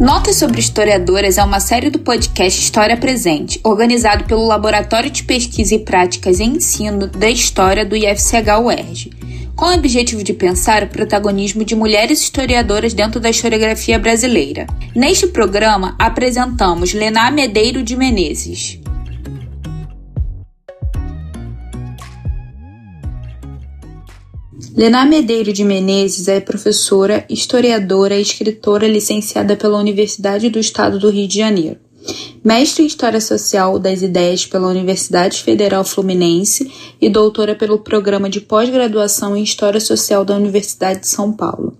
Notas sobre Historiadoras é uma série do podcast História Presente, organizado pelo Laboratório de Pesquisa e Práticas em Ensino da História do IFCH-UERJ, com o objetivo de pensar o protagonismo de mulheres historiadoras dentro da historiografia brasileira. Neste programa, apresentamos Lená Medeiro de Menezes. Lená Medeiro de Menezes é professora, historiadora e escritora licenciada pela Universidade do Estado do Rio de Janeiro. Mestre em História Social das Ideias pela Universidade Federal Fluminense e doutora pelo Programa de Pós-Graduação em História Social da Universidade de São Paulo.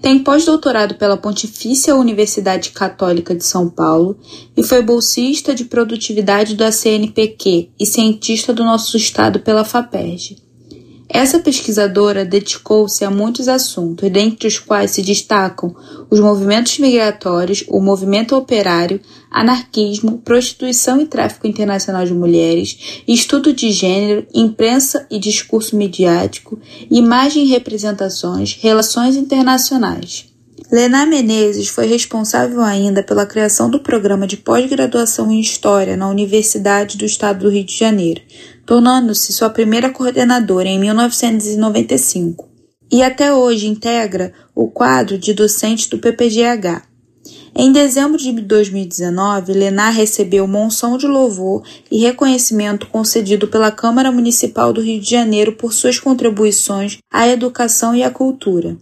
Tem pós-doutorado pela Pontifícia Universidade Católica de São Paulo e foi bolsista de produtividade do CNPq e cientista do nosso estado pela FAPERJ. Essa pesquisadora dedicou-se a muitos assuntos, dentre os quais se destacam os movimentos migratórios, o movimento operário, anarquismo, prostituição e tráfico internacional de mulheres, estudo de gênero, imprensa e discurso midiático, imagem e representações, relações internacionais. Lená Menezes foi responsável ainda pela criação do programa de pós-graduação em História na Universidade do Estado do Rio de Janeiro, tornando-se sua primeira coordenadora em 1995, e até hoje integra o quadro de docente do PPGH. Em dezembro de 2019, Lenar recebeu monção de louvor e reconhecimento concedido pela Câmara Municipal do Rio de Janeiro por suas contribuições à educação e à cultura.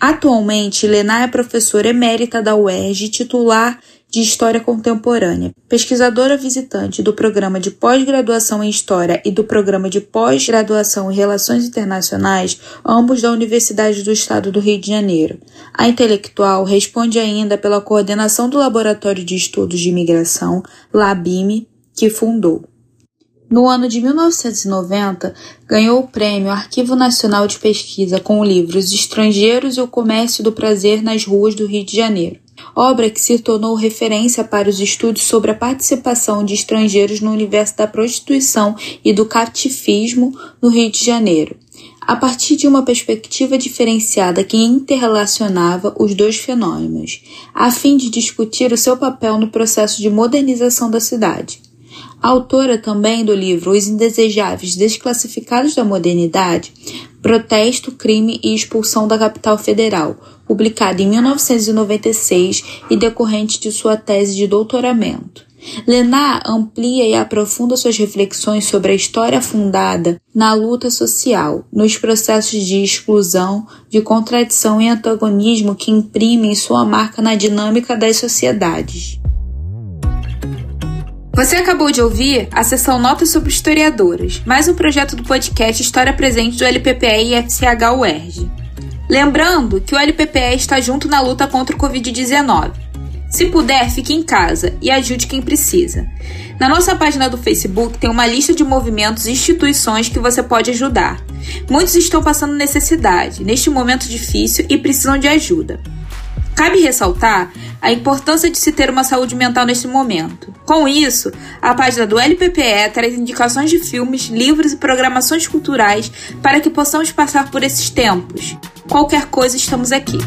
Atualmente, Lenar é professora emérita da UERJ titular de História Contemporânea, pesquisadora visitante do Programa de Pós-Graduação em História e do Programa de Pós-Graduação em Relações Internacionais, ambos da Universidade do Estado do Rio de Janeiro. A intelectual responde ainda pela coordenação do Laboratório de Estudos de Imigração, LABIME, que fundou. No ano de 1990, ganhou o prêmio Arquivo Nacional de Pesquisa com o livro Os Estrangeiros e o Comércio do Prazer nas Ruas do Rio de Janeiro obra que se tornou referência para os estudos sobre a participação de estrangeiros no universo da prostituição e do catifismo no Rio de Janeiro, a partir de uma perspectiva diferenciada que interrelacionava os dois fenômenos, a fim de discutir o seu papel no processo de modernização da cidade. Autora também do livro Os Indesejáveis Desclassificados da Modernidade, Protesto, Crime e Expulsão da Capital Federal, publicado em 1996 e decorrente de sua tese de doutoramento. Lenar amplia e aprofunda suas reflexões sobre a história fundada na luta social, nos processos de exclusão, de contradição e antagonismo que imprimem sua marca na dinâmica das sociedades. Você acabou de ouvir a sessão Notas sobre Historiadoras, mais um projeto do podcast História Presente do LPPE e FCH UERJ. Lembrando que o LPPE está junto na luta contra o Covid-19. Se puder, fique em casa e ajude quem precisa. Na nossa página do Facebook tem uma lista de movimentos e instituições que você pode ajudar. Muitos estão passando necessidade neste momento difícil e precisam de ajuda. Cabe ressaltar a importância de se ter uma saúde mental neste momento. Com isso, a página do LPPE traz indicações de filmes, livros e programações culturais para que possamos passar por esses tempos. Qualquer coisa, estamos aqui.